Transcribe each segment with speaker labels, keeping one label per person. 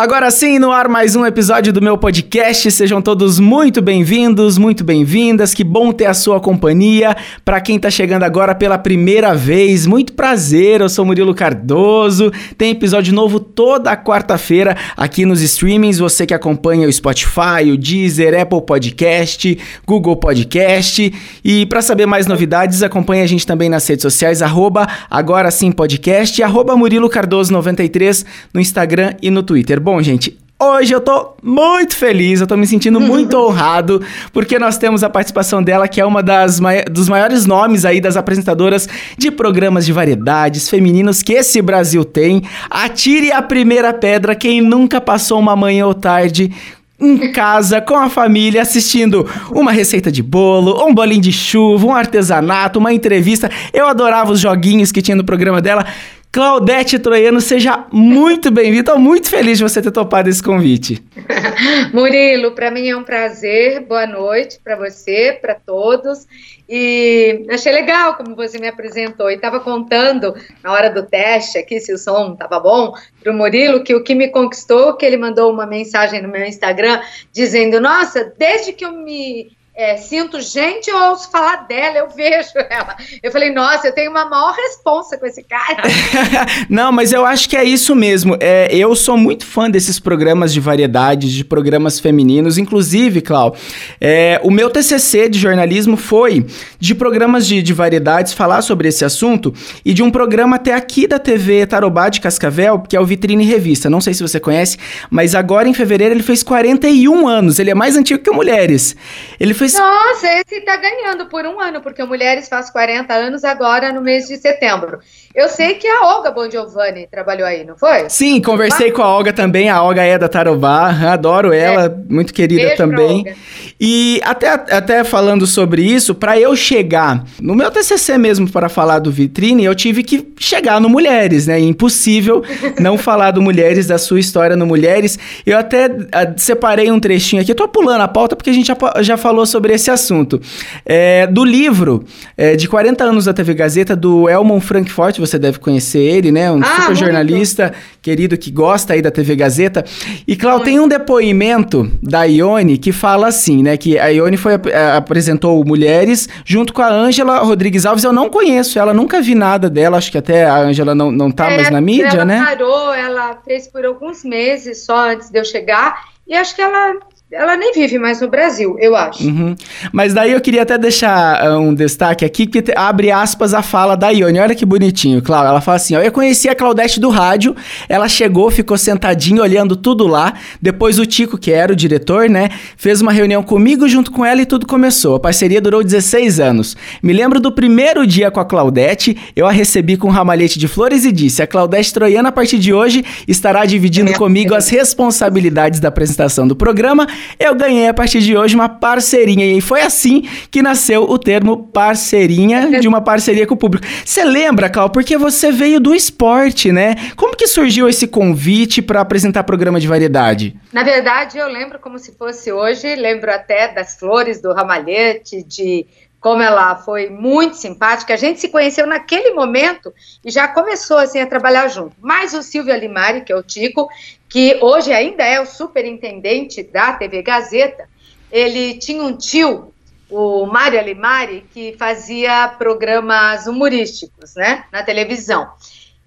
Speaker 1: Agora sim, no ar mais um episódio do meu podcast. Sejam todos muito bem-vindos, muito bem-vindas. Que bom ter a sua companhia. Para quem tá chegando agora pela primeira vez, muito prazer. Eu sou Murilo Cardoso. Tem episódio novo toda quarta-feira aqui nos streamings. Você que acompanha o Spotify, o Deezer, Apple Podcast, Google Podcast. E para saber mais novidades, acompanhe a gente também nas redes sociais arroba agora sim podcast e arroba Murilo Cardoso 93 no Instagram e no Twitter. Bom, gente, Hoje eu tô muito feliz, eu tô me sentindo muito honrado, porque nós temos a participação dela, que é uma das mai dos maiores nomes aí das apresentadoras de programas de variedades femininos que esse Brasil tem. Atire a primeira pedra quem nunca passou uma manhã ou tarde em casa com a família assistindo uma receita de bolo, um bolinho de chuva, um artesanato, uma entrevista. Eu adorava os joguinhos que tinha no programa dela. Claudete Troiano, seja muito bem-vinda. Estou muito feliz de você ter topado esse convite.
Speaker 2: Murilo, para mim é um prazer. Boa noite para você, para todos. E achei legal como você me apresentou. E estava contando na hora do teste aqui, se o som estava bom, para o Murilo, que o que me conquistou, que ele mandou uma mensagem no meu Instagram dizendo: Nossa, desde que eu me é, sinto gente, eu ouço falar dela, eu vejo ela. Eu falei, nossa, eu tenho uma maior responsa com esse cara.
Speaker 1: Não, mas eu acho que é isso mesmo. É, eu sou muito fã desses programas de variedades, de programas femininos. Inclusive, Clau, é, o meu TCC de jornalismo foi de programas de, de variedades, falar sobre esse assunto, e de um programa até aqui da TV Tarobá de Cascavel, que é o Vitrine Revista. Não sei se você conhece, mas agora em fevereiro ele fez 41 anos. Ele é mais antigo que Mulheres. Ele fez
Speaker 2: nossa, esse tá ganhando por um ano, porque Mulheres faz 40 anos agora no mês de setembro. Eu sei que a Olga Bongiovanni trabalhou aí, não foi?
Speaker 1: Sim, conversei com a Olga também. A Olga é da Tarobá, adoro ela, é. muito querida Beijo também. E até, até falando sobre isso, para eu chegar no meu TCC mesmo para falar do Vitrine, eu tive que chegar no Mulheres, né? Impossível não falar do Mulheres, da sua história no Mulheres. Eu até a, ah, separei um trechinho aqui, eu tô pulando a pauta porque a gente já, já falou sobre esse assunto. É, do livro é, de 40 anos da TV Gazeta, do Elmon Frankfurt, você deve conhecer ele, né? Um ah, super jornalista querido que gosta aí da TV Gazeta. E, Clau, tem um depoimento da Ione que fala assim, né? Que a Ione foi, a, apresentou Mulheres junto com a Ângela Rodrigues Alves. Eu não conheço ela, nunca vi nada dela. Acho que até a Ângela não, não tá é, mais na mídia,
Speaker 2: ela
Speaker 1: né?
Speaker 2: Ela parou, ela fez por alguns meses só antes de eu chegar. E acho que ela ela nem vive mais no Brasil, eu acho.
Speaker 1: Uhum. Mas daí eu queria até deixar uh, um destaque aqui, que abre aspas a fala da Ione. Olha que bonitinho, Cláudia. Ela fala assim: ó, Eu conheci a Claudete do rádio, ela chegou, ficou sentadinha olhando tudo lá. Depois o Tico, que era o diretor, né, fez uma reunião comigo junto com ela e tudo começou. A parceria durou 16 anos. Me lembro do primeiro dia com a Claudete, eu a recebi com um ramalhete de flores e disse: A Claudete Troiana, a partir de hoje, estará dividindo comigo as responsabilidades da apresentação do programa eu ganhei a partir de hoje uma parceirinha. E foi assim que nasceu o termo parceirinha, de uma parceria com o público. Você lembra, Cal, porque você veio do esporte, né? Como que surgiu esse convite para apresentar programa de variedade?
Speaker 2: Na verdade, eu lembro como se fosse hoje, lembro até das flores do ramalhete, de como ela foi muito simpática. A gente se conheceu naquele momento e já começou assim a trabalhar junto. Mas o Silvio Alimari, que é o Tico, que hoje ainda é o superintendente da TV Gazeta, ele tinha um tio, o Mário Alimari, que fazia programas humorísticos, né, na televisão.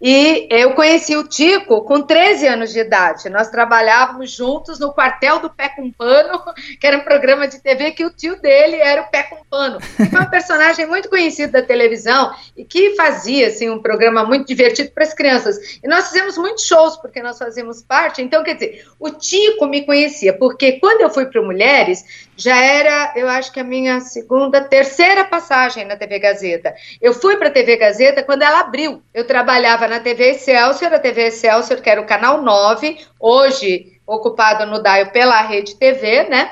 Speaker 2: E eu conheci o Tico com 13 anos de idade. Nós trabalhávamos juntos no quartel do Pé com Pano, que era um programa de TV que o tio dele era o Pé com Pano. Foi um personagem muito conhecido da televisão e que fazia assim, um programa muito divertido para as crianças. E nós fizemos muitos shows, porque nós fazíamos parte. Então, quer dizer, o Tico me conhecia, porque quando eu fui para Mulheres, já era, eu acho que a minha segunda, terceira passagem na TV Gazeta. Eu fui para a TV Gazeta quando ela abriu. Eu trabalhava na TV Excelsior, a TV Excelsior, que era o canal 9, hoje ocupado no DAIO pela Rede TV, né?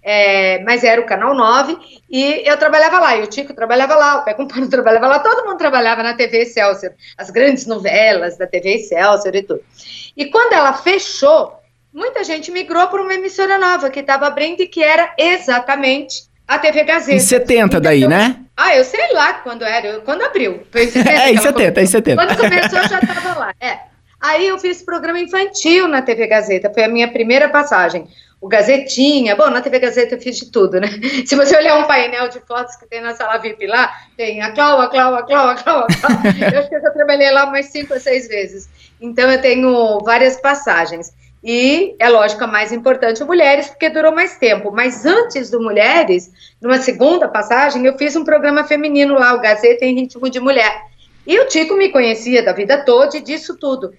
Speaker 2: É, mas era o canal 9, e eu trabalhava lá, e o Tico trabalhava lá, o Pé Compano trabalhava lá, todo mundo trabalhava na TV Excelsior, as grandes novelas da TV Excelsior e tudo. E quando ela fechou, muita gente migrou para uma emissora nova que estava abrindo e que era exatamente a TV Gazeta.
Speaker 1: Em 70 daí, então, né?
Speaker 2: Ah, eu sei lá quando era, quando abriu.
Speaker 1: Foi em 70, é, em 70, em 70.
Speaker 2: Quando começou, eu já estava lá. É. Aí eu fiz programa infantil na TV Gazeta, foi a minha primeira passagem. O Gazetinha, bom, na TV Gazeta eu fiz de tudo, né? Se você olhar um painel de fotos que tem na sala VIP lá, tem a Clau, a Clau, a Clau, a Clau, a Clau. Eu acho que eu já trabalhei lá umas cinco ou seis vezes. Então eu tenho várias passagens. E é lógico a mais importante mulheres, porque durou mais tempo. Mas antes do Mulheres, numa segunda passagem, eu fiz um programa feminino lá, o Gazeta em Ritmo de Mulher. E o Tico me conhecia da vida toda e disso tudo.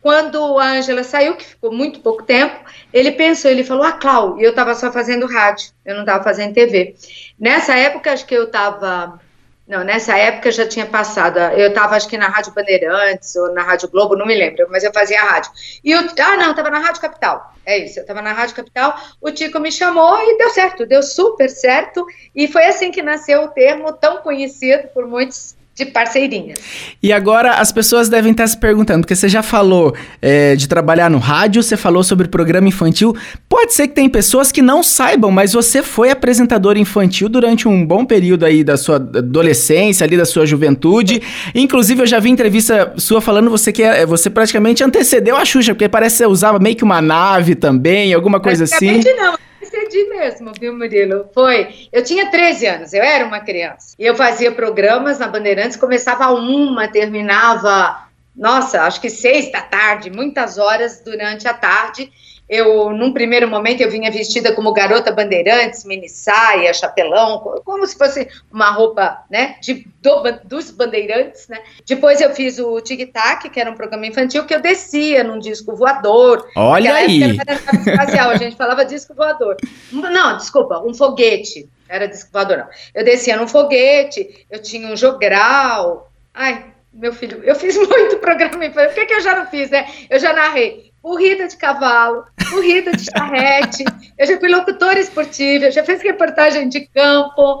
Speaker 2: Quando a Ângela saiu, que ficou muito pouco tempo, ele pensou, ele falou, ah, Clau, e eu estava só fazendo rádio, eu não estava fazendo TV. Nessa época, acho que eu estava não, nessa época já tinha passado. Eu estava, acho que na Rádio Bandeirantes ou na Rádio Globo, não me lembro, mas eu fazia rádio. E eu, ah, não, estava na Rádio Capital. É isso, eu estava na Rádio Capital. O Tico me chamou e deu certo, deu super certo. E foi assim que nasceu o termo tão conhecido por muitos de parceirinhas.
Speaker 1: E agora as pessoas devem estar se perguntando, porque você já falou é, de trabalhar no rádio, você falou sobre programa infantil. Pode ser que tem pessoas que não saibam, mas você foi apresentadora infantil durante um bom período aí da sua adolescência, ali da sua juventude. Inclusive, eu já vi entrevista sua falando você que é, você praticamente antecedeu a Xuxa, porque parece que você usava meio que uma nave também, alguma coisa assim.
Speaker 2: Não excedi mesmo, viu, Murilo? Foi. Eu tinha 13 anos, eu era uma criança. E eu fazia programas na Bandeirantes, começava uma, terminava, nossa, acho que seis da tarde, muitas horas durante a tarde. Eu, num primeiro momento, eu vinha vestida como garota bandeirantes, mini saia, chapelão, como se fosse uma roupa, né, de, do, dos bandeirantes, né. Depois eu fiz o Tic Tac, que era um programa infantil, que eu descia num disco voador.
Speaker 1: Olha aí!
Speaker 2: Era espacial, a gente falava disco voador. Não, desculpa, um foguete. Era disco voador, não. Eu descia num foguete, eu tinha um jogral. Ai, meu filho, eu fiz muito programa infantil. O que, que eu já não fiz, né? Eu já narrei corrida de cavalo, corrida de charrete, eu já fui locutora esportiva, eu já fiz reportagem de campo,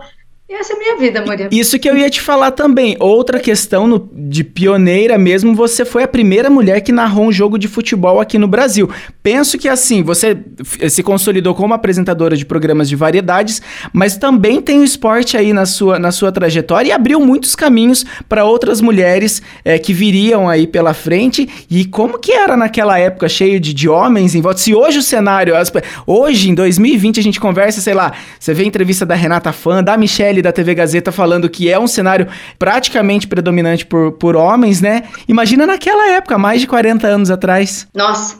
Speaker 2: essa é a minha vida, Maria.
Speaker 1: Isso que eu ia te falar também. Outra questão no, de pioneira mesmo, você foi a primeira mulher que narrou um jogo de futebol aqui no Brasil. Penso que assim, você se consolidou como apresentadora de programas de variedades, mas também tem o esporte aí na sua, na sua trajetória e abriu muitos caminhos para outras mulheres é, que viriam aí pela frente. E como que era naquela época, cheio de, de homens em volta? Se hoje o cenário, hoje em 2020 a gente conversa, sei lá, você vê entrevista da Renata Fã, da Michelle da TV Gazeta falando que é um cenário praticamente predominante por, por homens, né? Imagina naquela época, mais de 40 anos atrás.
Speaker 2: Nossa,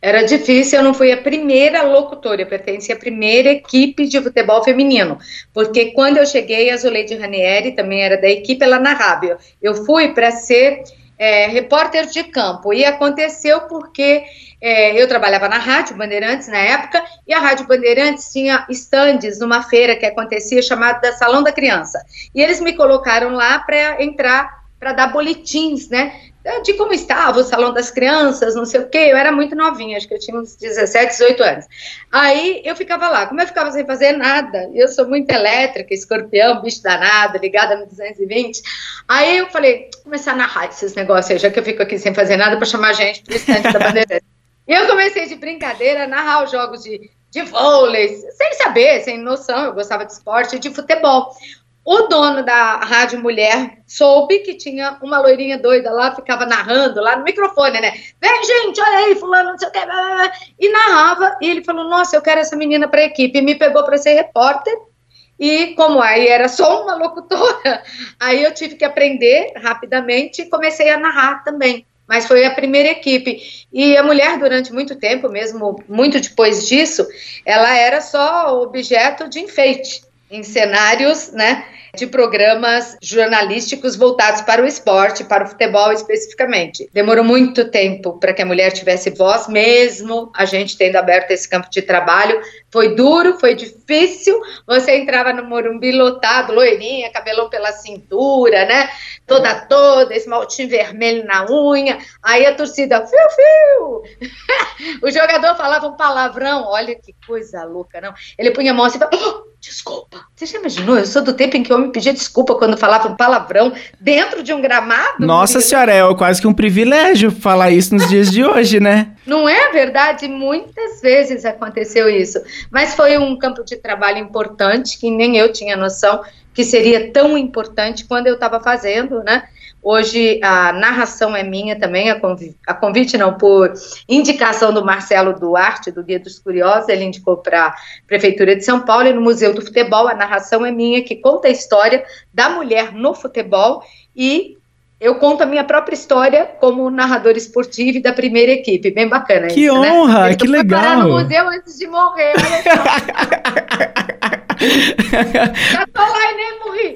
Speaker 2: era difícil, eu não fui a primeira locutora, eu pertenci à primeira equipe de futebol feminino, porque quando eu cheguei, a Zuleide Ranieri também era da equipe, ela narrava. Eu fui para ser é, repórter de campo, e aconteceu porque é, eu trabalhava na Rádio Bandeirantes na época, e a Rádio Bandeirantes tinha estandes numa feira que acontecia chamada Salão da Criança. E eles me colocaram lá para entrar, para dar boletins, né? De como estava o Salão das Crianças, não sei o quê. Eu era muito novinha, acho que eu tinha uns 17, 18 anos. Aí eu ficava lá. Como eu ficava sem fazer nada, eu sou muito elétrica, escorpião, bicho danado, ligada no 220. Aí eu falei, começar a narrar esses negócios aí, já que eu fico aqui sem fazer nada, para chamar gente para o estande da Bandeirantes. Eu comecei de brincadeira a narrar os jogos de, de vôlei, sem saber, sem noção, eu gostava de esporte e de futebol. O dono da Rádio Mulher soube que tinha uma loirinha doida lá, ficava narrando lá no microfone, né? Vem, gente, olha aí, fulano, não sei o que, e narrava. E ele falou: Nossa, eu quero essa menina para a equipe. E me pegou para ser repórter. E como aí era só uma locutora, aí eu tive que aprender rapidamente e comecei a narrar também mas foi a primeira equipe. E a mulher, durante muito tempo, mesmo muito depois disso, ela era só objeto de enfeite em cenários, né? de programas jornalísticos voltados para o esporte, para o futebol especificamente. Demorou muito tempo para que a mulher tivesse voz, mesmo a gente tendo aberto esse campo de trabalho. Foi duro, foi difícil. Você entrava no Morumbi lotado, loirinha, cabelão pela cintura, né? Toda toda, esmaltinho vermelho na unha. Aí a torcida, fiu, fiu. o jogador falava um palavrão, olha que coisa louca, não? Ele punha a mão assim, oh, desculpa. Você já imaginou? Eu sou do tempo em que eu me pedia desculpa quando falava um palavrão dentro de um gramado.
Speaker 1: Nossa senhora, é quase que um privilégio falar isso nos dias de hoje, né?
Speaker 2: Não é verdade? Muitas vezes aconteceu isso. Mas foi um campo de trabalho importante que nem eu tinha noção que seria tão importante quando eu estava fazendo, né? Hoje a narração é minha também, a convite, a convite não, por indicação do Marcelo Duarte, do Guia dos Curiosos, ele indicou para a Prefeitura de São Paulo e no Museu do Futebol, a narração é minha, que conta a história da mulher no futebol e eu conto a minha própria história como narrador esportivo e da primeira equipe. Bem bacana
Speaker 1: que isso, né? honra, né? que legal.
Speaker 2: no museu antes de morrer. Já tô lá e nem morri.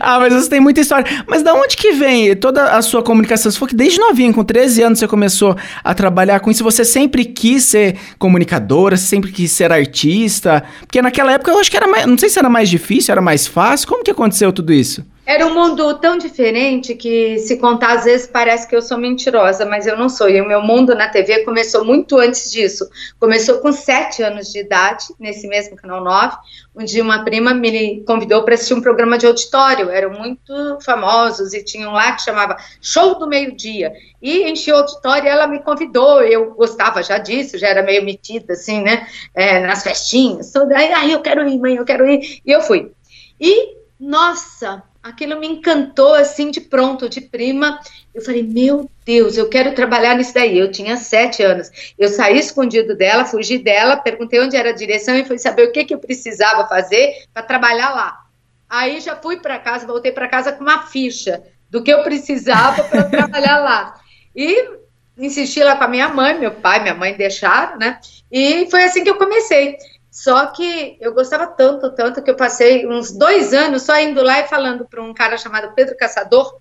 Speaker 1: ah, mas você tem muita história. Mas da onde que vem toda a sua comunicação? Você falou que desde novinha, com 13 anos, você começou a trabalhar com isso. Você sempre quis ser comunicadora, sempre quis ser artista? Porque naquela época eu acho que era mais. Não sei se era mais difícil, era mais fácil. Como que aconteceu tudo isso?
Speaker 2: Era um mundo tão diferente que, se contar, às vezes parece que eu sou mentirosa, mas eu não sou. E o meu mundo na TV começou muito antes disso. Começou com sete anos de idade, nesse mesmo Canal 9, onde uma prima me convidou para assistir um programa de auditório. Eram muito famosos e tinham lá que chamava Show do Meio-Dia. E enchi o auditório ela me convidou. Eu gostava já disso, já era meio metida, assim, né? É, nas festinhas. Aí, eu quero ir, mãe, eu quero ir. E eu fui. E, nossa, aquilo me encantou assim de pronto, de prima. Eu falei, meu Deus, eu quero trabalhar nisso daí. Eu tinha sete anos. Eu saí escondido dela, fugi dela, perguntei onde era a direção e fui saber o que, que eu precisava fazer para trabalhar lá. Aí já fui para casa, voltei para casa com uma ficha do que eu precisava para trabalhar lá. E insisti lá com a minha mãe, meu pai, minha mãe deixaram, né? E foi assim que eu comecei. Só que eu gostava tanto, tanto, que eu passei uns dois anos só indo lá e falando para um cara chamado Pedro Caçador,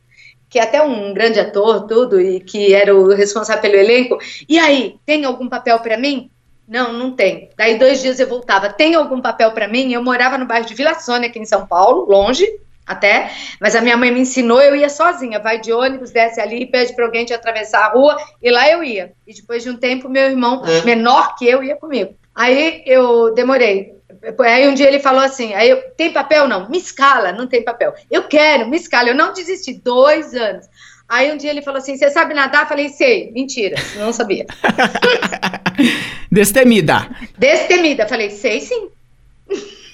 Speaker 2: que é até um grande ator, tudo, e que era o responsável pelo elenco. E aí, tem algum papel para mim? Não, não tem. Daí dois dias eu voltava. Tem algum papel para mim? Eu morava no bairro de Vila Sônia, aqui em São Paulo, longe até, mas a minha mãe me ensinou, eu ia sozinha, vai de ônibus, desce ali pede para alguém te atravessar a rua, e lá eu ia. E depois de um tempo, meu irmão, é. menor que eu, ia comigo. Aí eu demorei. Aí um dia ele falou assim: aí eu, tem papel? Não, me escala, não tem papel. Eu quero, me escala. Eu não desisti, dois anos. Aí um dia ele falou assim: você sabe nadar? Eu falei, sei. Mentira, não sabia.
Speaker 1: Destemida.
Speaker 2: Destemida. Falei, sei sim.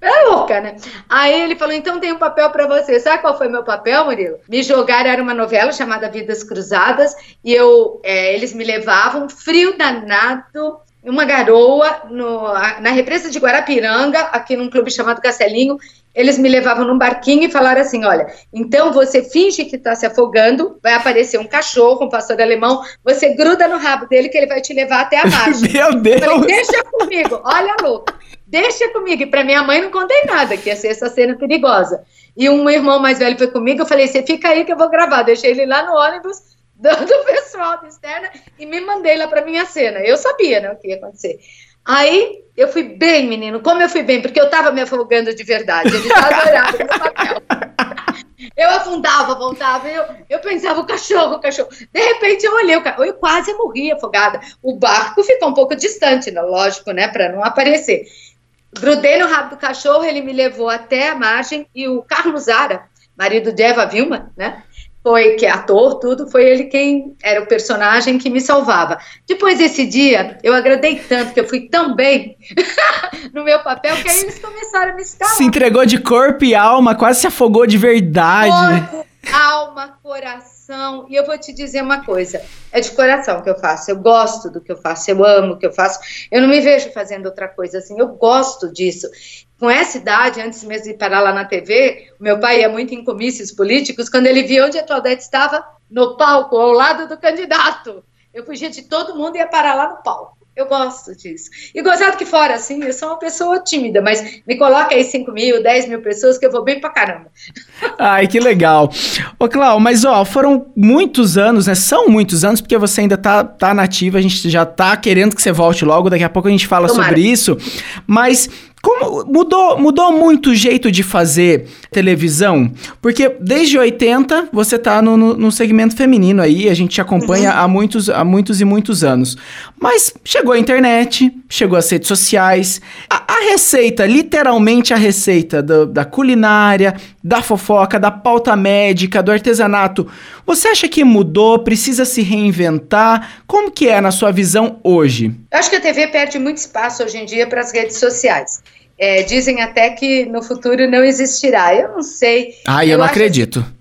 Speaker 2: É louca, né? Aí ele falou: então tem um papel para você. Sabe qual foi meu papel, Murilo? Me jogaram, era uma novela chamada Vidas Cruzadas, e eu, é, eles me levavam, frio danado, uma garoa no, na represa de Guarapiranga, aqui num clube chamado Castelinho. Eles me levavam num barquinho e falaram assim: olha, então você finge que está se afogando, vai aparecer um cachorro, um pastor alemão, você gruda no rabo dele que ele vai te levar até a margem.
Speaker 1: Meu Deus! Eu falei,
Speaker 2: deixa comigo, olha, louco, deixa comigo. E para minha mãe não contei nada, que ia ser essa cena perigosa. E um irmão mais velho foi comigo, eu falei: você fica aí que eu vou gravar. Deixei ele lá no ônibus do, do pessoal da externa e me mandei lá para minha cena. Eu sabia né, o que ia acontecer. Aí eu fui bem, menino. Como eu fui bem? Porque eu tava me afogando de verdade. Eles adoravam meu papel. Eu afundava, voltava, eu, eu pensava, o cachorro, o cachorro. De repente eu olhei, eu quase morri afogada. O barco ficou um pouco distante, né, lógico, né, para não aparecer. Grudei no rabo do cachorro, ele me levou até a margem e o Carlos Zara, marido de Eva Vilma, né, foi que ator, tudo, foi ele quem era o personagem que me salvava. Depois desse dia, eu agradei tanto, que eu fui tão bem no meu papel, que aí eles começaram a me escalar.
Speaker 1: Se entregou de corpo e alma, quase se afogou de verdade.
Speaker 2: Corpo, alma, coração. E eu vou te dizer uma coisa: é de coração que eu faço. Eu gosto do que eu faço, eu amo o que eu faço. Eu não me vejo fazendo outra coisa assim. Eu gosto disso. Com essa idade, antes mesmo de parar lá na TV, o meu pai ia muito em comícios políticos. Quando ele via onde a Claudete estava, no palco, ao lado do candidato. Eu fugia de todo mundo e ia parar lá no palco. Eu gosto disso. E gozado que fora, assim, eu sou uma pessoa tímida, mas me coloca aí 5 mil, 10 mil pessoas que eu vou bem pra caramba.
Speaker 1: Ai, que legal. Ô, Clau, mas ó, foram muitos anos, né? São muitos anos, porque você ainda tá, tá nativa, a gente já tá querendo que você volte logo, daqui a pouco a gente fala Tomara. sobre isso. Mas como mudou, mudou muito o jeito de fazer televisão? Porque desde 80 você tá no, no, no segmento feminino aí, a gente acompanha uhum. há, muitos, há muitos e muitos anos. Mas chegou a internet, chegou as redes sociais. A, a receita, literalmente a receita do, da culinária, da fofoca, da pauta médica, do artesanato, você acha que mudou? Precisa se reinventar? Como que é na sua visão hoje?
Speaker 2: Eu acho que a TV perde muito espaço hoje em dia para as redes sociais. É, dizem até que no futuro não existirá. Eu não sei.
Speaker 1: Ah, eu, eu não acredito.
Speaker 2: Assim,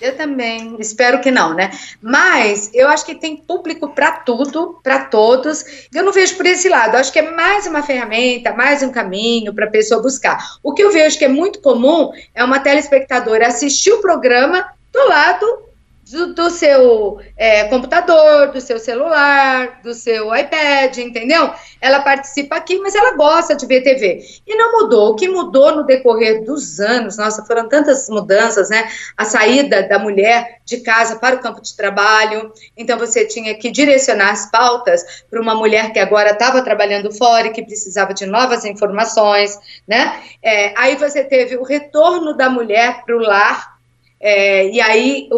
Speaker 2: Eu também, espero que não, né? Mas eu acho que tem público para tudo, para todos. Eu não vejo por esse lado. Eu acho que é mais uma ferramenta, mais um caminho para a pessoa buscar. O que eu vejo que é muito comum é uma telespectadora assistir o programa do lado do, do seu é, computador, do seu celular, do seu iPad, entendeu? Ela participa aqui, mas ela gosta de ver TV. E não mudou. O que mudou no decorrer dos anos, nossa, foram tantas mudanças, né? A saída da mulher de casa para o campo de trabalho. Então você tinha que direcionar as pautas para uma mulher que agora estava trabalhando fora e que precisava de novas informações, né? É, aí você teve o retorno da mulher para o lar é, e aí,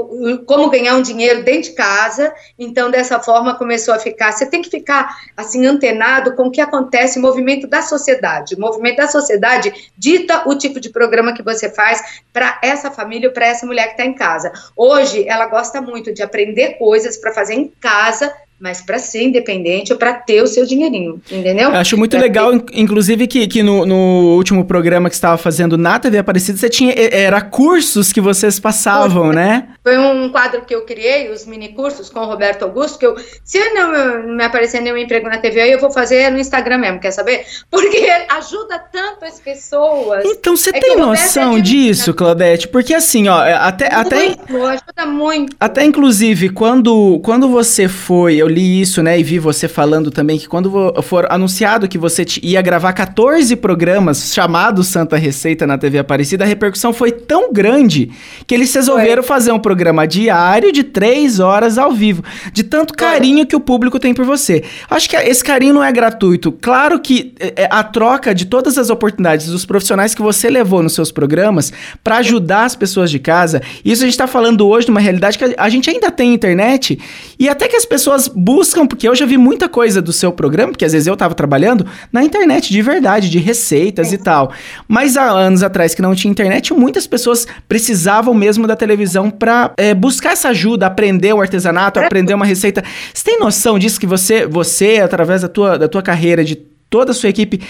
Speaker 2: como ganhar um dinheiro dentro de casa, então dessa forma começou a ficar. Você tem que ficar assim antenado com o que acontece, o movimento da sociedade. O movimento da sociedade dita o tipo de programa que você faz para essa família, para essa mulher que está em casa. Hoje, ela gosta muito de aprender coisas para fazer em casa mas para ser independente ou para ter o seu dinheirinho, entendeu? Eu
Speaker 1: acho muito pra legal, ter... inclusive, que, que no, no, último programa que você estava fazendo na TV Aparecida, você tinha, era cursos que vocês passavam,
Speaker 2: Foi.
Speaker 1: né?
Speaker 2: Foi um quadro que eu criei, os mini cursos com o Roberto Augusto, que eu, se não me aparecer nenhum emprego na TV, eu vou fazer no Instagram mesmo, quer saber? Porque ajuda tanto as pessoas.
Speaker 1: Então, você é tem noção é disso, Claudete? Porque assim, ó, até... Muito,
Speaker 2: até, ajuda muito.
Speaker 1: Até, inclusive, quando, quando você foi... Eu eu li isso, né, e vi você falando também que quando for anunciado que você ia gravar 14 programas chamados Santa Receita na TV Aparecida, a repercussão foi tão grande que eles resolveram foi. fazer um programa diário de 3 horas ao vivo, de tanto carinho que o público tem por você. Acho que esse carinho não é gratuito. Claro que é, é, a troca de todas as oportunidades dos profissionais que você levou nos seus programas para ajudar as pessoas de casa, isso a gente está falando hoje de uma realidade que a gente ainda tem internet e até que as pessoas buscam, porque eu já vi muita coisa do seu programa, porque às vezes eu estava trabalhando na internet de verdade, de receitas é. e tal. Mas há anos atrás que não tinha internet, muitas pessoas precisavam mesmo da televisão para é, buscar essa ajuda, aprender o artesanato, é. aprender uma receita. Você tem noção disso que você, você através da tua, da tua carreira, de toda a sua equipe,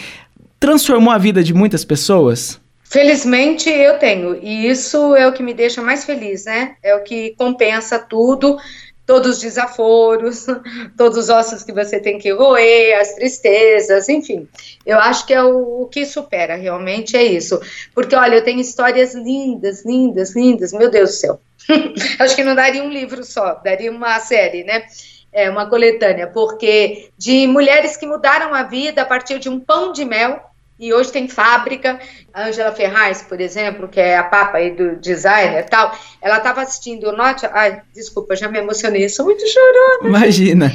Speaker 1: transformou a vida de muitas pessoas?
Speaker 2: Felizmente eu tenho, e isso é o que me deixa mais feliz, né? É o que compensa tudo todos os desaforos, todos os ossos que você tem que roer, as tristezas, enfim. Eu acho que é o, o, que supera, realmente é isso. Porque, olha, eu tenho histórias lindas, lindas, lindas, meu Deus do céu. acho que não daria um livro só, daria uma série, né? É, uma coletânea, porque de mulheres que mudaram a vida a partir de um pão de mel e hoje tem fábrica. A Angela Ferraz, por exemplo, que é a papa aí do designer e tal, ela estava assistindo o Note. Ai, desculpa, já me emocionei, sou muito chorona.
Speaker 1: Imagina.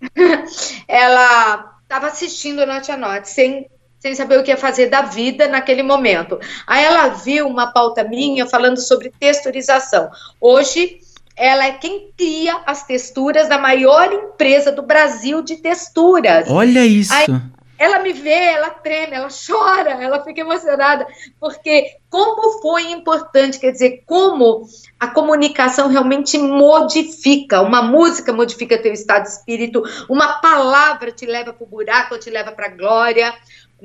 Speaker 2: ela estava assistindo o Note a Note, sem, sem saber o que ia fazer da vida naquele momento. Aí ela viu uma pauta minha falando sobre texturização. Hoje, ela é quem cria as texturas da maior empresa do Brasil de texturas.
Speaker 1: Olha isso. Aí,
Speaker 2: ela me vê, ela treme, ela chora, ela fica emocionada, porque como foi importante, quer dizer, como a comunicação realmente modifica, uma música modifica teu estado de espírito, uma palavra te leva para o buraco te leva para a glória,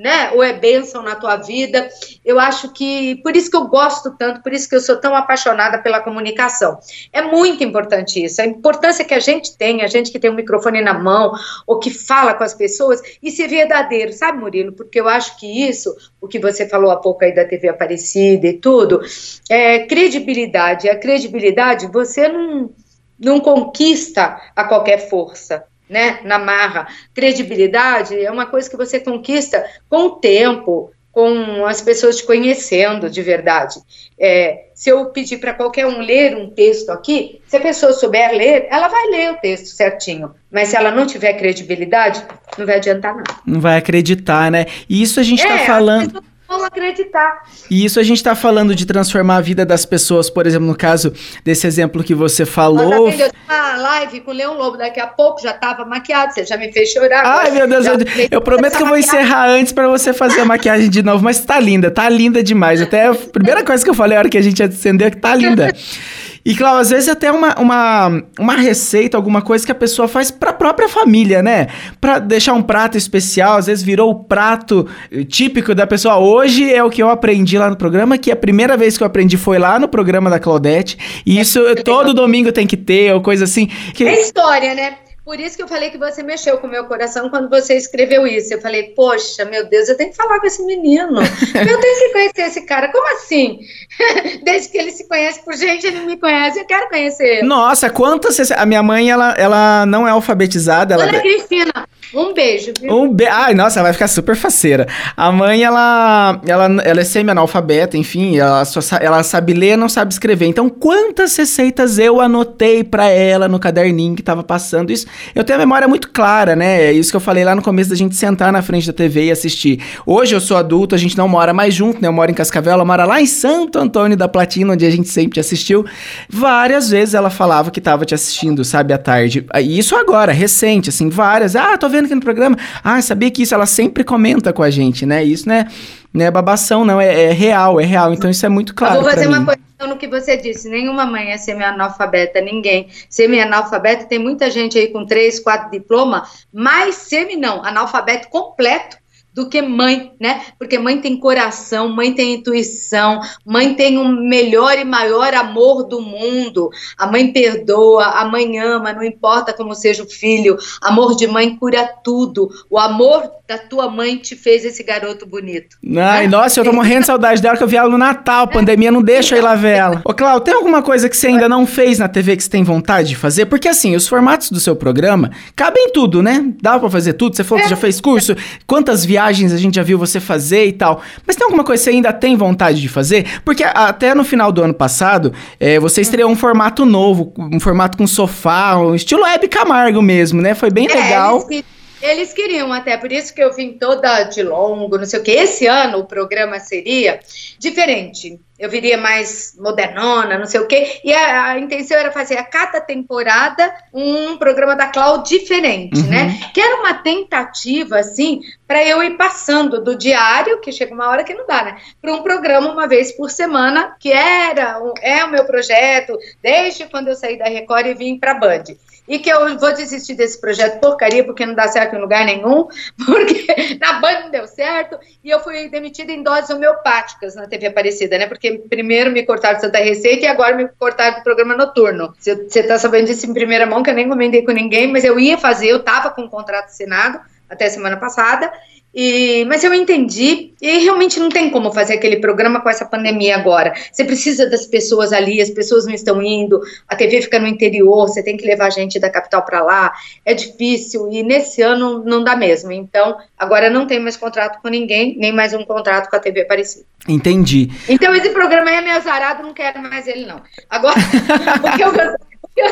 Speaker 2: né? Ou é bênção na tua vida. Eu acho que por isso que eu gosto tanto, por isso que eu sou tão apaixonada pela comunicação. É muito importante isso. A importância que a gente tem, a gente que tem um microfone na mão ou que fala com as pessoas e ser verdadeiro, sabe, Murilo? Porque eu acho que isso, o que você falou há pouco aí da TV Aparecida e tudo, é credibilidade. A credibilidade você não não conquista a qualquer força né, na marra. Credibilidade é uma coisa que você conquista com o tempo, com as pessoas te conhecendo de verdade. É, se eu pedir para qualquer um ler um texto aqui, se a pessoa souber ler, ela vai ler o texto certinho. Mas se ela não tiver credibilidade, não vai adiantar nada.
Speaker 1: Não vai acreditar, né? E isso a gente está é, falando
Speaker 2: vão acreditar.
Speaker 1: E isso a gente está falando de transformar a vida das pessoas, por exemplo, no caso desse exemplo que você falou.
Speaker 2: Eu uma live com o Leão Lobo, daqui a pouco já estava maquiado, você já me fez chorar.
Speaker 1: Ai, meu Deus, eu, eu prometo que eu vou encerrar antes para você fazer a maquiagem de novo, mas tá linda, tá linda demais. Até a primeira coisa que eu falei a hora que a gente acendeu é que tá linda. E, Cláudio, às vezes até uma, uma, uma receita, alguma coisa que a pessoa faz para a própria família, né? Para deixar um prato especial, às vezes virou o prato típico da pessoa. Hoje é o que eu aprendi lá no programa, que a primeira vez que eu aprendi foi lá no programa da Claudete. E é, isso todo domingo tem que ter, ou coisa assim. Que...
Speaker 2: É história, né? Por isso que eu falei que você mexeu com o meu coração quando você escreveu isso. Eu falei, poxa, meu Deus, eu tenho que falar com esse menino. Eu tenho que conhecer esse cara. Como assim? Desde que ele se conhece por gente, ele me conhece. Eu quero conhecer
Speaker 1: Nossa, quantas. A minha mãe, ela, ela não é alfabetizada. Ela...
Speaker 2: Cristina, um beijo.
Speaker 1: Viu? Um be... Ai, nossa, vai ficar super faceira. A mãe, ela, ela, ela é semi-analfabeta, enfim, ela, só, ela sabe ler, não sabe escrever. Então, quantas receitas eu anotei para ela no caderninho que tava passando isso? Eu tenho a memória muito clara, né? É isso que eu falei lá no começo da gente sentar na frente da TV e assistir. Hoje eu sou adulto, a gente não mora mais junto, né? Eu moro em Cascavel, ela mora lá em Santo Antônio da Platina, onde a gente sempre te assistiu. Várias vezes ela falava que tava te assistindo, sabe, à tarde. E isso agora, recente, assim, várias. Ah, tô vendo aqui no programa. Ah, sabia que isso ela sempre comenta com a gente, né? Isso não é, não é babação, não, é, é real, é real. Então isso é muito claro.
Speaker 2: Eu vou fazer uma coisa no que você disse: nenhuma mãe é semi-analfabeta, ninguém. Semi-analfabeta tem muita gente aí com três, quatro diplomas, mas semi não, analfabeto completo do que mãe, né? Porque mãe tem coração, mãe tem intuição, mãe tem o um melhor e maior amor do mundo. A mãe perdoa, a mãe ama, não importa como seja o filho. Amor de mãe cura tudo. O amor da tua mãe te fez esse garoto bonito.
Speaker 1: Ai, né? nossa, eu tô morrendo de saudade dela que eu vi ela no Natal. A pandemia não deixa eu ir lá ver ela. Ô, Cláudio, tem alguma coisa que você ainda não fez na TV que você tem vontade de fazer? Porque assim, os formatos do seu programa cabem tudo, né? Dá para fazer tudo. Você falou que já fez curso. Quantas viagens a gente já viu você fazer e tal. Mas tem alguma coisa que você ainda tem vontade de fazer? Porque até no final do ano passado, é, você estreou um formato novo, um formato com sofá, um estilo Hebe Camargo mesmo, né? Foi bem é, legal.
Speaker 2: Eles queriam até, por isso que eu vim toda de longo, não sei o que. Esse ano o programa seria diferente eu viria mais modernona, não sei o quê. E a, a, intenção era fazer a cada temporada um programa da Cláudia diferente, uhum. né? Que era uma tentativa, assim, para eu ir passando do diário, que chega uma hora que não dá, né? Para um programa uma vez por semana, que era, é o meu projeto, desde quando eu saí da Record e vim para a Band e que eu vou desistir desse projeto porcaria porque não dá certo em lugar nenhum, porque na Band não deu certo, e eu fui demitida em doses homeopáticas na TV Aparecida, né? Porque primeiro me cortaram de Santa Receita e agora me cortaram do programa noturno. Você tá sabendo disso em primeira mão, que eu nem comentei com ninguém, mas eu ia fazer, eu tava com um contrato assinado até semana passada, e, mas eu entendi, e realmente não tem como fazer aquele programa com essa pandemia agora. Você precisa das pessoas ali, as pessoas não estão indo, a TV fica no interior, você tem que levar gente da capital para lá, é difícil, e nesse ano não dá mesmo. Então, agora não tem mais contrato com ninguém, nem mais um contrato com a TV Aparecida.
Speaker 1: Entendi.
Speaker 2: Então, esse programa é meio azarado, não quero mais ele, não. Agora, o que eu, o que eu,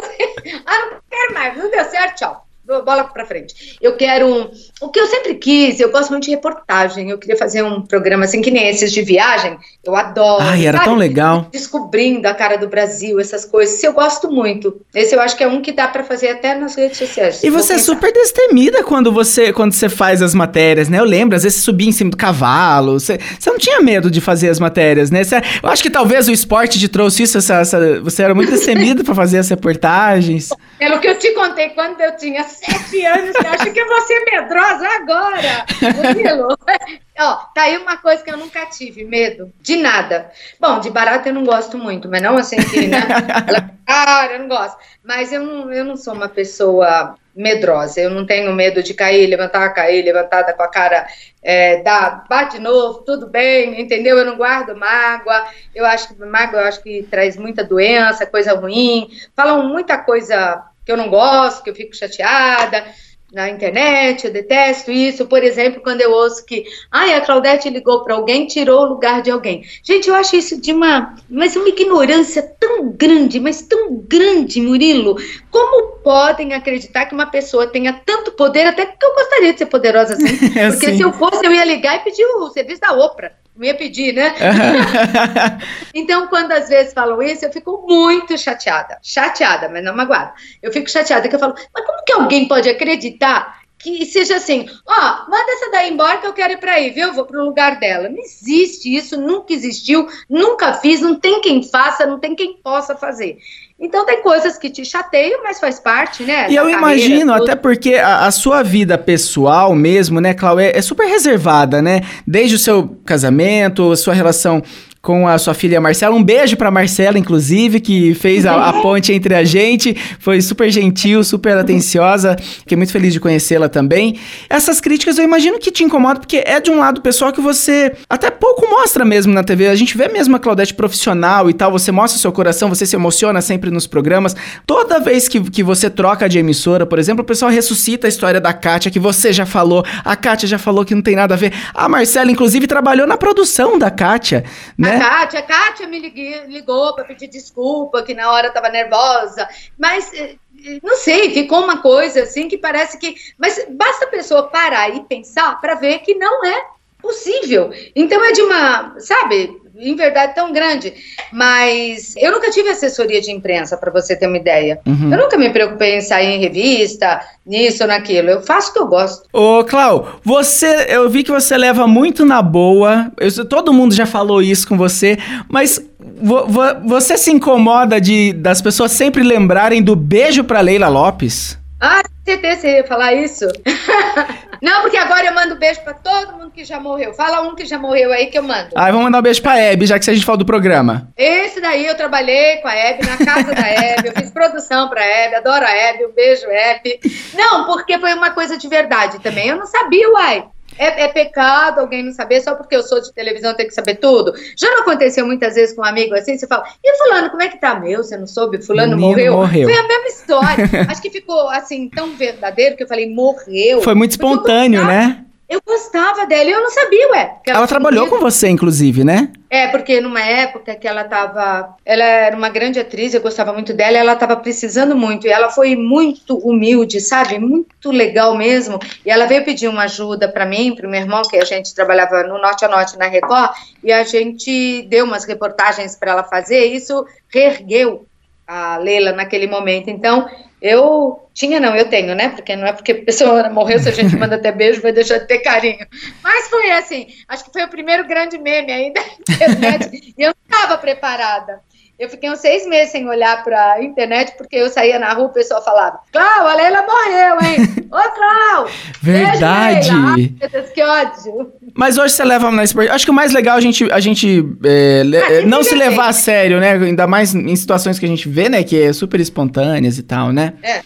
Speaker 2: ah, não quero mais, não deu certo, tchau bola para frente. Eu quero. O que eu sempre quis, eu gosto muito de reportagem. Eu queria fazer um programa assim, que nem esses de viagem. Eu adoro.
Speaker 1: Ai, era sabe? tão legal.
Speaker 2: Descobrindo a cara do Brasil, essas coisas. Eu gosto muito. Esse eu acho que é um que dá para fazer até nas redes sociais.
Speaker 1: E você é super destemida quando você, quando você faz as matérias, né? Eu lembro, às vezes você subia em cima do cavalo. Você, você não tinha medo de fazer as matérias, né? Você, eu acho que talvez o esporte te trouxe isso. Essa, essa, você era muito destemida para fazer as reportagens.
Speaker 2: Pelo que eu te contei quando eu tinha sete anos, você acha que eu vou ser medrosa agora? Murilo, ó, tá aí uma coisa que eu nunca tive, medo. De nada. Bom, de barata eu não gosto muito, mas não assim né? Ela, cara, eu não gosto. Mas eu não, eu não sou uma pessoa medrosa. Eu não tenho medo de cair, levantar, cair, levantada com a cara, é, dá, bate de novo, tudo bem, entendeu? Eu não guardo mágoa. Eu acho que mágoa eu acho que traz muita doença, coisa ruim. Falam muita coisa que eu não gosto, que eu fico chateada na internet, eu detesto isso. Por exemplo, quando eu ouço que ai, a Claudete ligou para alguém, tirou o lugar de alguém. Gente, eu acho isso de uma, mas uma ignorância tão grande, mas tão grande, Murilo. Como podem acreditar que uma pessoa tenha tanto poder, até que eu gostaria de ser poderosa assim. É porque se eu fosse, eu ia ligar e pedir o serviço da Oprah não ia pedir, né? então, quando às vezes falam isso, eu fico muito chateada. Chateada, mas não magoada. Eu fico chateada que eu falo, mas como que alguém pode acreditar que seja assim, ó, oh, manda essa daí embora que eu quero ir para aí, viu? Eu vou pro lugar dela. Não existe isso, nunca existiu, nunca fiz, não tem quem faça, não tem quem possa fazer. Então tem coisas que te chateiam, mas faz parte, né?
Speaker 1: E eu carreira, imagino, tudo. até porque a, a, sua vida pessoal mesmo, né, Cláudia, é, é, super reservada, né? Desde o seu casamento, a sua relação com a sua filha Marcela. Um beijo para Marcela, inclusive, que fez a, a, ponte entre a gente. Foi super gentil, super atenciosa. Fiquei muito feliz de conhecê-la também. Essas críticas eu imagino que te incomodam, porque é de um lado pessoal que você até pouco mostra mesmo na TV. A gente vê mesmo a Claudete profissional e tal. Você mostra seu coração, você se emociona sempre nos programas. Toda vez que, que você troca de emissora, por exemplo, o pessoal ressuscita a história da Kátia, que você já falou. A Kátia já falou que não tem nada a ver. A Marcela, inclusive, trabalhou na produção da Kátia, né?
Speaker 2: Kátia, a Kátia me liguei, ligou para pedir desculpa, que na hora estava nervosa, mas eh, eh, não sei, ficou uma coisa assim que parece que. Mas basta a pessoa parar e pensar para ver que não é possível. Então é de uma, sabe, em verdade tão grande. Mas eu nunca tive assessoria de imprensa, para você ter uma ideia. Uhum. Eu nunca me preocupei em sair em revista, nisso ou naquilo. Eu faço o que eu gosto.
Speaker 1: Ô, Clau, você, eu vi que você leva muito na boa. Eu, todo mundo já falou isso com você, mas vo, vo, você se incomoda de das pessoas sempre lembrarem do beijo para Leila Lopes?
Speaker 2: Ah, certeza você ia falar isso. Não, porque agora eu mando beijo pra todo mundo que já morreu. Fala um que já morreu aí que eu mando.
Speaker 1: Ah, vamos mandar um beijo pra Hebe, já que a gente falou do programa.
Speaker 2: Esse daí eu trabalhei com a Hebe, na casa da Hebe, eu fiz produção pra Hebe, adoro a Hebe, um beijo, Hebe. Não, porque foi uma coisa de verdade também. Eu não sabia, uai. É, é, pecado alguém não saber, só porque eu sou de televisão tem que saber tudo. Já não aconteceu muitas vezes com um amigo assim, você fala, e fulano, como é que tá? Meu, você não soube? Fulano morreu? morreu? Foi a mesma história. Acho que ficou assim, tão verdadeiro que eu falei, morreu.
Speaker 1: Foi muito espontâneo, né?
Speaker 2: Eu gostava dela e eu não sabia, ué.
Speaker 1: Ela, ela trabalhou com você, inclusive, né?
Speaker 2: É, porque numa época que ela estava. Ela era uma grande atriz, eu gostava muito dela, ela estava precisando muito. E ela foi muito humilde, sabe? Muito legal mesmo. E ela veio pedir uma ajuda para mim, para o meu irmão, que a gente trabalhava no Norte a Norte na Record, e a gente deu umas reportagens para ela fazer. E isso reergueu a Leila naquele momento. Então, eu tinha, não, eu tenho, né? Porque não é porque a pessoa morreu, se a gente manda até beijo, vai deixar de ter carinho. Mas foi assim, acho que foi o primeiro grande meme ainda da internet, e eu não estava preparada. Eu fiquei uns seis meses sem olhar para a internet, porque eu saía na rua e o pessoal falava: Clau, a Leila morreu, hein? Ô, Clau!
Speaker 1: Verdade!
Speaker 2: Beijo, Ai, Deus, que ódio!
Speaker 1: Mas hoje você leva esporte. Acho que o mais legal é a gente, a gente é, ah, não se levar a sério, né? Ainda mais em situações que a gente vê, né? Que é super espontâneas e tal, né? É.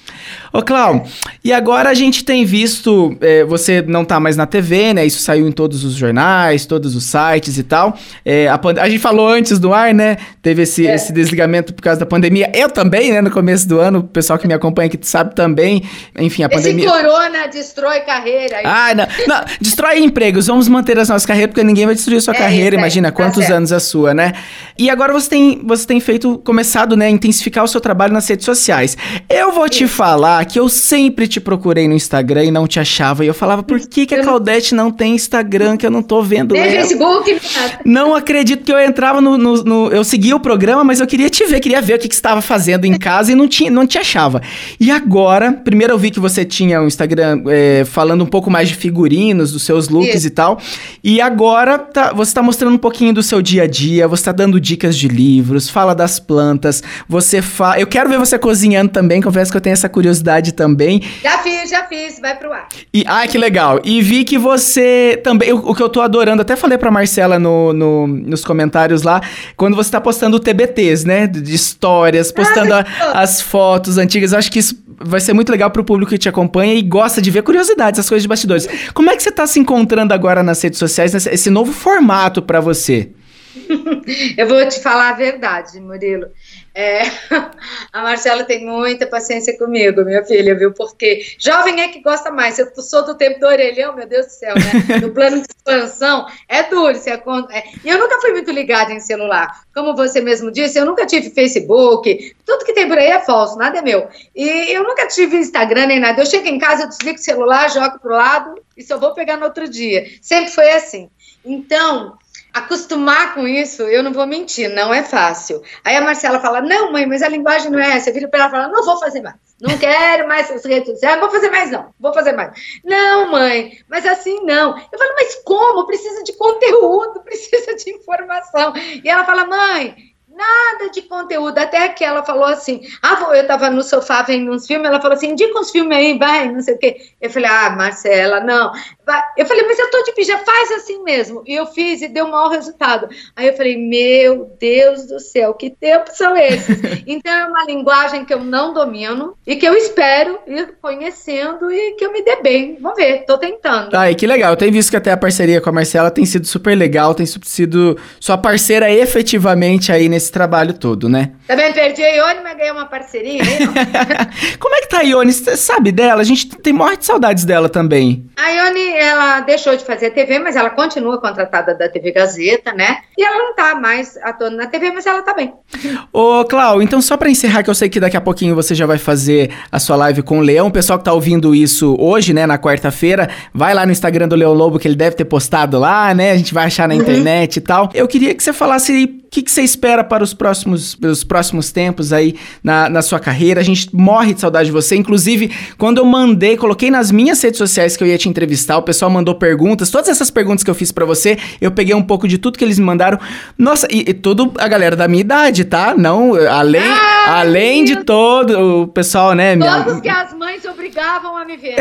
Speaker 1: Ô, Clau, é. e agora a gente tem visto. É, você não tá mais na TV, né? Isso saiu em todos os jornais, todos os sites e tal. É, a, a, gente falou antes do ar, né? Teve esse, é. esse desligamento por causa da pandemia. Eu também, né? No começo do ano, o pessoal que me acompanha aqui sabe também. Enfim, a esse pandemia.
Speaker 2: Esse corona destrói carreira.
Speaker 1: Ah, não, não. Destrói empregos. Vamos manter as nossas carreiras, porque ninguém vai destruir a sua é carreira. Imagina tá quantos certo. anos a sua, né? E agora você tem, você tem feito, começado, né? A intensificar o seu trabalho nas redes sociais. Eu vou te falar que eu sempre te procurei no Instagram e não te achava. E eu falava, por que, que a Claudete não tem Instagram, que eu não tô vendo
Speaker 2: tem ela? Facebook.
Speaker 1: Não acredito que eu entrava no, no, no, Eu seguia o programa, mas eu queria te ver, queria ver o que, que você estava fazendo em casa e não, tinha, não te achava. E agora, primeiro eu vi que você tinha um Instagram é, falando um pouco mais de figurinos, dos seus looks Isso. e tal. E agora tá, você está mostrando um pouquinho do seu dia a dia, você está dando dicas de livros, fala das plantas, você fala. Eu quero ver você cozinhando também, confesso que eu tenho essa curiosidade também.
Speaker 2: Já fiz, já fiz, vai pro ar.
Speaker 1: E, ah, que legal. E vi que você também. O, o que eu tô adorando, até falei pra Marcela no, no, nos comentários lá, quando você tá postando TBTs, né? De histórias, postando ah, a, as fotos antigas. Eu acho que isso vai ser muito legal pro público que te acompanha e gosta de ver curiosidades, as coisas de bastidores. Como é que você tá se encontrando agora nas redes sociais, esse novo formato para você?
Speaker 2: Eu vou te falar a verdade, Murilo. É, a Marcela tem muita paciência comigo, minha filha, viu? Porque jovem é que gosta mais. Eu sou do tempo do orelhão, meu Deus do céu, né? No plano de expansão, é duro. Você é, é, e eu nunca fui muito ligada em celular. Como você mesmo disse, eu nunca tive Facebook. Tudo que tem por aí é falso, nada é meu. E eu nunca tive Instagram nem nada. Eu chego em casa, eu desligo o celular, jogo pro lado e só vou pegar no outro dia. Sempre foi assim. Então, acostumar com isso, eu não vou mentir, não é fácil. Aí a Marcela fala: Não, mãe, mas a linguagem não é essa. Eu viro para ela e falo: Não vou fazer mais. Não quero mais essas redes sociais. Não vou fazer mais, não. Vou fazer mais. Não, mãe, mas assim não. Eu falo: Mas como? Precisa de conteúdo, precisa de informação. E ela fala: Mãe, Nada de conteúdo, até que ela falou assim: ah, eu estava no sofá vendo uns filmes, ela falou assim: indica uns filmes aí, vai, não sei o quê. Eu falei: ah, Marcela, não. Vai. Eu falei: mas eu tô de pijama, faz assim mesmo. E eu fiz e deu um mau resultado. Aí eu falei: meu Deus do céu, que tempos são esses? então é uma linguagem que eu não domino e que eu espero ir conhecendo e que eu me dê bem. Vamos ver, tô tentando.
Speaker 1: Ai, que legal. Eu tenho visto que até a parceria com a Marcela tem sido super legal, tem sido sua parceira efetivamente aí nesse esse trabalho todo, né?
Speaker 2: Também perdi a Ione, mas ganhei uma parceria
Speaker 1: Como é que tá a Ione? Você sabe dela? A gente tem morte de saudades dela também.
Speaker 2: A Ione, ela deixou de fazer TV, mas ela continua contratada da TV Gazeta, né? E ela não tá mais atuando na TV, mas ela tá bem.
Speaker 1: Ô, Clau, então só para encerrar, que eu sei que daqui a pouquinho você já vai fazer a sua live com o Leão. O pessoal que tá ouvindo isso hoje, né, na quarta-feira, vai lá no Instagram do Leão Lobo, que ele deve ter postado lá, né? A gente vai achar na uhum. internet e tal. Eu queria que você falasse o que, que você espera para os próximos, os próximos tempos aí na, na sua carreira? A gente morre de saudade de você. Inclusive, quando eu mandei, coloquei nas minhas redes sociais que eu ia te entrevistar, o pessoal mandou perguntas. Todas essas perguntas que eu fiz para você, eu peguei um pouco de tudo que eles me mandaram. Nossa, e, e tudo a galera da minha idade, tá? Não, além, ah, além de todo o pessoal, né?
Speaker 2: Todos minha... que as mães obrigavam a me ver.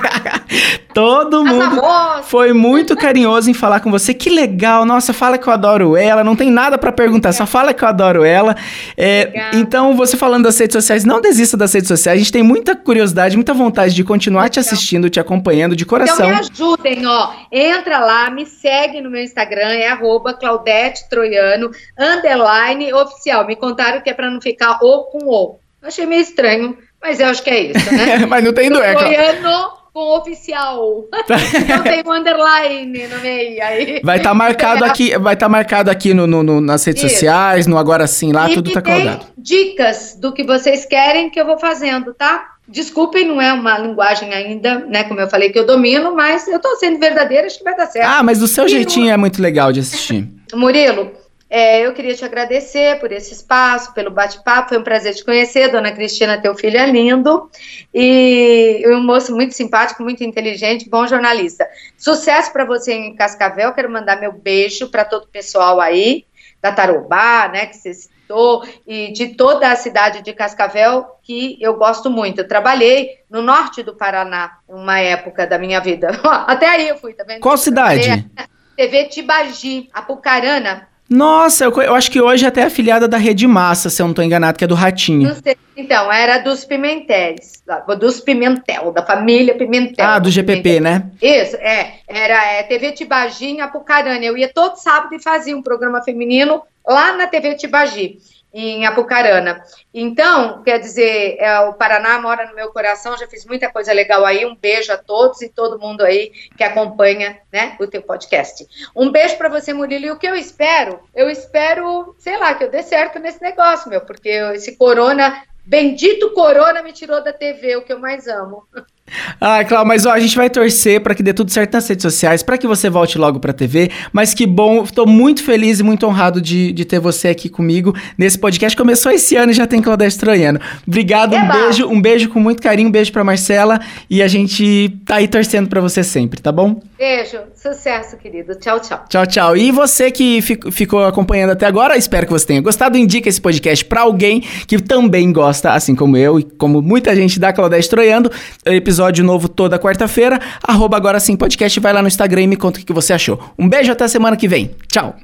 Speaker 1: todo mundo foi muito carinhoso em falar com você. Que legal, nossa, fala que eu adoro ela. Não tem nada para perguntar, só fala que eu adoro ela. É, então, você falando das redes sociais, não desista das redes sociais. A gente tem muita curiosidade, muita vontade de continuar te assistindo, te acompanhando de coração. Então
Speaker 2: me ajudem, ó. Entra lá, me segue no meu Instagram, é arroba Claudete Troiano, underline oficial. Me contaram que é para não ficar o com o. Achei meio estranho, mas eu acho que é isso, né?
Speaker 1: mas não tem doer.
Speaker 2: Troiano com oficial. Não tem um underline no meio. Aí.
Speaker 1: Vai estar tá marcado aqui, vai estar tá marcado aqui no, no, no, nas redes Isso. sociais, no Agora Sim, lá, e tudo tá codado.
Speaker 2: Dicas do que vocês querem que eu vou fazendo, tá? Desculpem, não é uma linguagem ainda, né? Como eu falei que eu domino, mas eu tô sendo verdadeira, acho que vai dar certo.
Speaker 1: Ah, mas do seu jeitinho é muito legal de assistir.
Speaker 2: Murilo, é, eu queria te agradecer por esse espaço, pelo bate-papo. Foi um prazer te conhecer, dona Cristina. Teu filho é lindo e um moço muito simpático, muito inteligente, bom jornalista. Sucesso para você em Cascavel. Quero mandar meu beijo para todo o pessoal aí da Tarobá, né, que você citou, e de toda a cidade de Cascavel, que eu gosto muito. Eu trabalhei no norte do Paraná, uma época da minha vida. Até aí eu fui, tá vendo?
Speaker 1: Qual cidade?
Speaker 2: TV Tibagi, Apucarana.
Speaker 1: Nossa, eu, eu, acho que hoje é até afiliada da Rede Massa, se eu não estou enganado, que é do Ratinho. Não sei.
Speaker 2: Então, era dos Pimentéis, dos Pimentel, da família Pimentel.
Speaker 1: Ah, do GPP, Pimentel. né?
Speaker 2: Isso, é. Era é, TV Tibagi Apucarana. Eu ia todo sábado e fazia um programa feminino lá na TV Tibagi em Apucarana. Então, quer dizer, é, o Paraná mora no meu coração, já fiz muita coisa legal aí. Um beijo a todos e todo mundo aí que acompanha né, o teu podcast. Um beijo para você, Murilo. E o que eu espero? Eu espero, sei lá, que eu dê certo nesse negócio, meu, porque esse corona, bendito corona, me tirou da TV, o que eu mais amo.
Speaker 1: Ah, claro, mas ó, a gente vai torcer para que dê tudo certo nas redes sociais, para que você volte logo pra TV. Mas que bom, estou muito feliz e muito honrado de, de ter você aqui comigo nesse podcast. Começou esse ano e já tem Claudete Troiano. Obrigado, um beijo, um beijo com muito carinho, um beijo pra Marcela e a gente tá aí torcendo para você sempre, tá bom?
Speaker 2: Beijo, sucesso, querido. Tchau, tchau.
Speaker 1: Tchau, tchau. E você que ficou acompanhando até agora, espero que você tenha gostado. Indica esse podcast para alguém que também gosta, assim como eu e como muita gente da Claudete Troiano. Episódio episódio novo toda quarta-feira. Arroba agora sim podcast. Vai lá no Instagram e me conta o que você achou. Um beijo até semana que vem. Tchau.